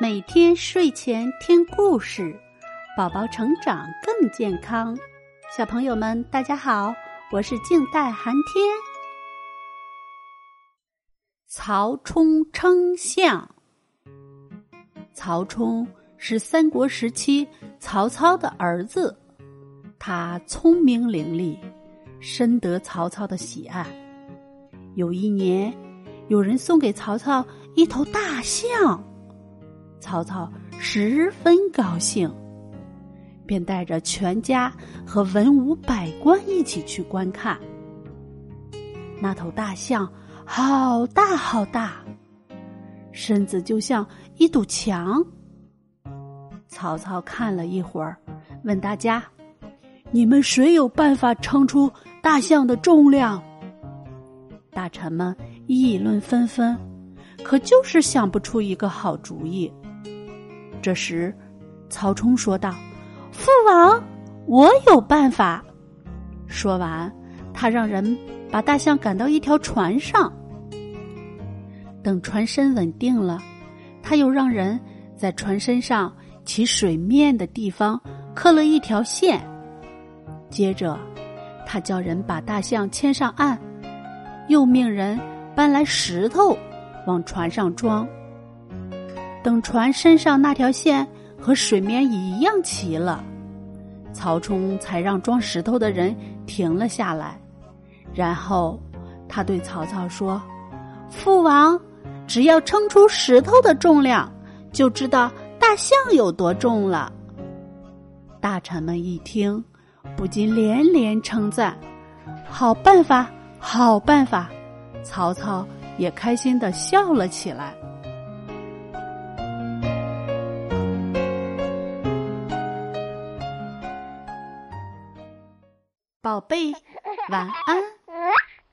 每天睡前听故事，宝宝成长更健康。小朋友们，大家好，我是静待寒天。曹冲称象。曹冲是三国时期曹操的儿子，他聪明伶俐，深得曹操的喜爱。有一年，有人送给曹操一头大象。曹操十分高兴，便带着全家和文武百官一起去观看。那头大象好大好大，身子就像一堵墙。曹操看了一会儿，问大家：“你们谁有办法称出大象的重量？”大臣们议论纷纷，可就是想不出一个好主意。这时，曹冲说道：“父王，我有办法。”说完，他让人把大象赶到一条船上。等船身稳定了，他又让人在船身上起水面的地方刻了一条线。接着，他叫人把大象牵上岸，又命人搬来石头往船上装。等船身上那条线和水面一样齐了，曹冲才让装石头的人停了下来。然后他对曹操说：“父王，只要称出石头的重量，就知道大象有多重了。”大臣们一听，不禁连连称赞：“好办法，好办法！”曹操也开心的笑了起来。宝贝，晚安。